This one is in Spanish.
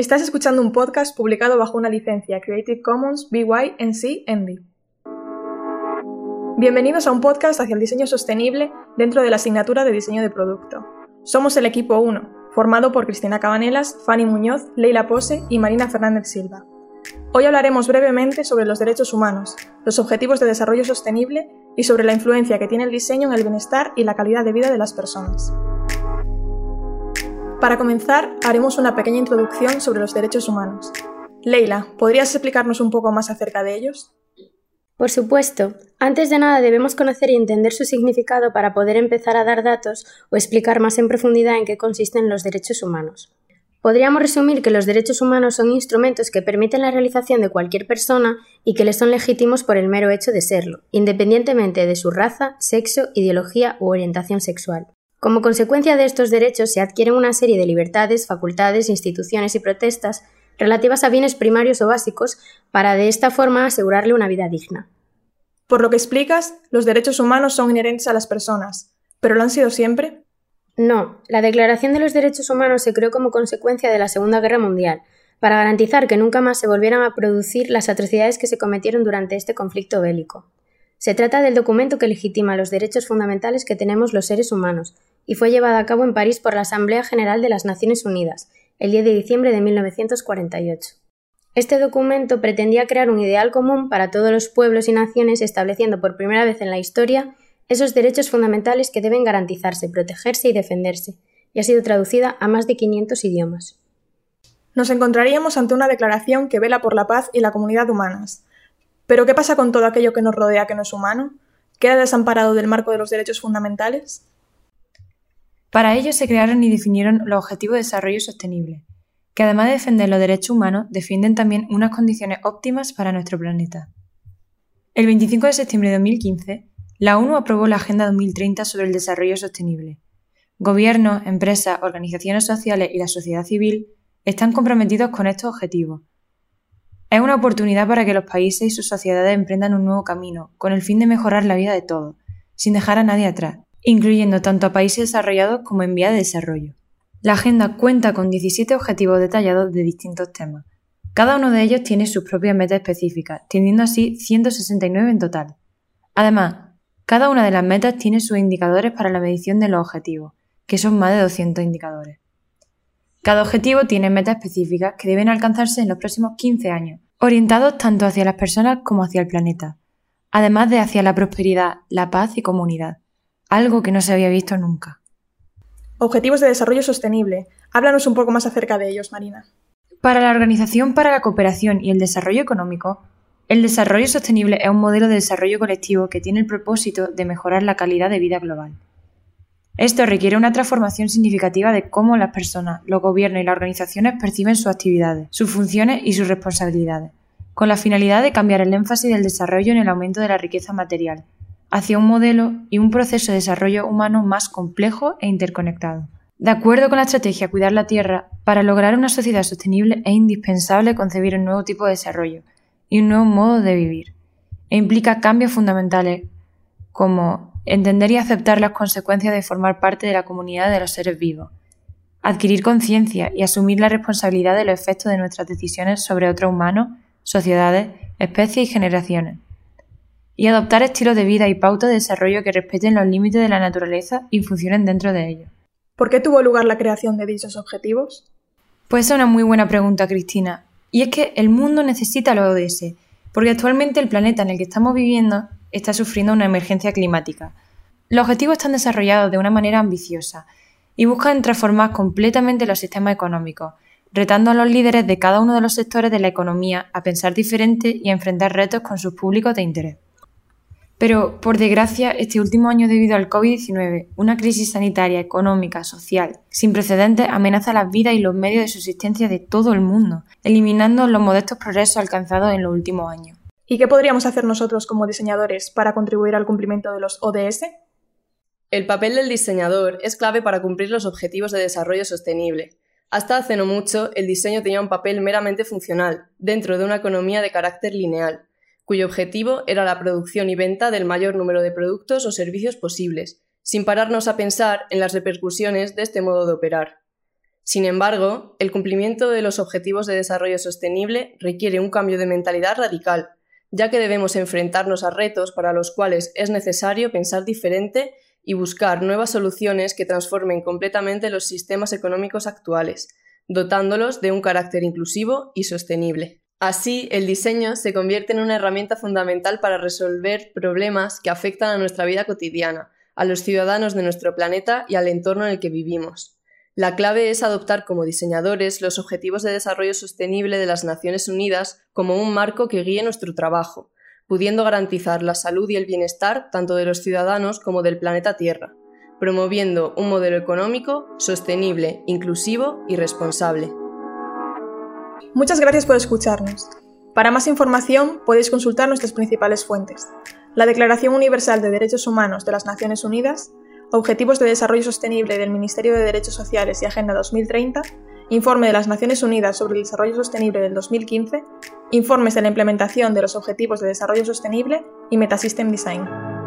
Estás escuchando un podcast publicado bajo una licencia Creative Commons BY NC ND. Bienvenidos a un podcast hacia el diseño sostenible dentro de la asignatura de diseño de producto. Somos el equipo 1, formado por Cristina Cabanelas, Fanny Muñoz, Leila Pose y Marina Fernández Silva. Hoy hablaremos brevemente sobre los derechos humanos, los objetivos de desarrollo sostenible y sobre la influencia que tiene el diseño en el bienestar y la calidad de vida de las personas. Para comenzar, haremos una pequeña introducción sobre los derechos humanos. Leila, ¿podrías explicarnos un poco más acerca de ellos? Por supuesto. Antes de nada debemos conocer y entender su significado para poder empezar a dar datos o explicar más en profundidad en qué consisten los derechos humanos. Podríamos resumir que los derechos humanos son instrumentos que permiten la realización de cualquier persona y que les son legítimos por el mero hecho de serlo, independientemente de su raza, sexo, ideología u orientación sexual. Como consecuencia de estos derechos se adquieren una serie de libertades, facultades, instituciones y protestas relativas a bienes primarios o básicos para de esta forma asegurarle una vida digna. Por lo que explicas, los derechos humanos son inherentes a las personas, ¿pero lo han sido siempre? No, la Declaración de los Derechos Humanos se creó como consecuencia de la Segunda Guerra Mundial, para garantizar que nunca más se volvieran a producir las atrocidades que se cometieron durante este conflicto bélico. Se trata del documento que legitima los derechos fundamentales que tenemos los seres humanos, y fue llevada a cabo en París por la Asamblea General de las Naciones Unidas, el 10 de diciembre de 1948. Este documento pretendía crear un ideal común para todos los pueblos y naciones, estableciendo por primera vez en la historia esos derechos fundamentales que deben garantizarse, protegerse y defenderse, y ha sido traducida a más de 500 idiomas. Nos encontraríamos ante una declaración que vela por la paz y la comunidad humanas. Pero ¿qué pasa con todo aquello que nos rodea que no es humano? ¿Queda desamparado del marco de los derechos fundamentales? Para ello se crearon y definieron los Objetivos de Desarrollo Sostenible, que además de defender los derechos humanos, defienden también unas condiciones óptimas para nuestro planeta. El 25 de septiembre de 2015, la ONU aprobó la Agenda 2030 sobre el Desarrollo Sostenible. Gobiernos, empresas, organizaciones sociales y la sociedad civil están comprometidos con estos objetivos. Es una oportunidad para que los países y sus sociedades emprendan un nuevo camino, con el fin de mejorar la vida de todos, sin dejar a nadie atrás, incluyendo tanto a países desarrollados como en vía de desarrollo. La agenda cuenta con 17 objetivos detallados de distintos temas. Cada uno de ellos tiene sus propias metas específicas, teniendo así 169 en total. Además, cada una de las metas tiene sus indicadores para la medición de los objetivos, que son más de 200 indicadores. Cada objetivo tiene metas específicas que deben alcanzarse en los próximos 15 años, orientados tanto hacia las personas como hacia el planeta, además de hacia la prosperidad, la paz y comunidad algo que no se había visto nunca. Objetivos de Desarrollo Sostenible. Háblanos un poco más acerca de ellos, Marina. Para la Organización para la Cooperación y el Desarrollo Económico, el desarrollo sostenible es un modelo de desarrollo colectivo que tiene el propósito de mejorar la calidad de vida global. Esto requiere una transformación significativa de cómo las personas, los gobiernos y las organizaciones perciben sus actividades, sus funciones y sus responsabilidades, con la finalidad de cambiar el énfasis del desarrollo en el aumento de la riqueza material, hacia un modelo y un proceso de desarrollo humano más complejo e interconectado. De acuerdo con la estrategia Cuidar la Tierra, para lograr una sociedad sostenible es indispensable concebir un nuevo tipo de desarrollo y un nuevo modo de vivir, e implica cambios fundamentales como entender y aceptar las consecuencias de formar parte de la comunidad de los seres vivos, adquirir conciencia y asumir la responsabilidad de los efectos de nuestras decisiones sobre otros humanos, sociedades, especies y generaciones y adoptar estilos de vida y pautas de desarrollo que respeten los límites de la naturaleza y funcionen dentro de ellos. ¿Por qué tuvo lugar la creación de dichos objetivos? Pues es una muy buena pregunta, Cristina. Y es que el mundo necesita los ODS, porque actualmente el planeta en el que estamos viviendo está sufriendo una emergencia climática. Los objetivos están desarrollados de una manera ambiciosa y buscan transformar completamente los sistemas económicos, retando a los líderes de cada uno de los sectores de la economía a pensar diferente y a enfrentar retos con sus públicos de interés. Pero, por desgracia, este último año debido al COVID-19, una crisis sanitaria, económica, social, sin precedentes amenaza las vidas y los medios de subsistencia de todo el mundo, eliminando los modestos progresos alcanzados en los últimos años. ¿Y qué podríamos hacer nosotros como diseñadores para contribuir al cumplimiento de los ODS? El papel del diseñador es clave para cumplir los objetivos de desarrollo sostenible. Hasta hace no mucho, el diseño tenía un papel meramente funcional, dentro de una economía de carácter lineal, cuyo objetivo era la producción y venta del mayor número de productos o servicios posibles, sin pararnos a pensar en las repercusiones de este modo de operar. Sin embargo, el cumplimiento de los Objetivos de Desarrollo Sostenible requiere un cambio de mentalidad radical, ya que debemos enfrentarnos a retos para los cuales es necesario pensar diferente y buscar nuevas soluciones que transformen completamente los sistemas económicos actuales, dotándolos de un carácter inclusivo y sostenible. Así, el diseño se convierte en una herramienta fundamental para resolver problemas que afectan a nuestra vida cotidiana, a los ciudadanos de nuestro planeta y al entorno en el que vivimos. La clave es adoptar como diseñadores los Objetivos de Desarrollo Sostenible de las Naciones Unidas como un marco que guíe nuestro trabajo, pudiendo garantizar la salud y el bienestar tanto de los ciudadanos como del planeta Tierra, promoviendo un modelo económico sostenible, inclusivo y responsable. Muchas gracias por escucharnos. Para más información podéis consultar nuestras principales fuentes. La Declaración Universal de Derechos Humanos de las Naciones Unidas, Objetivos de Desarrollo Sostenible del Ministerio de Derechos Sociales y Agenda 2030, Informe de las Naciones Unidas sobre el Desarrollo Sostenible del 2015, informes de la implementación de los Objetivos de Desarrollo Sostenible y Metasystem Design.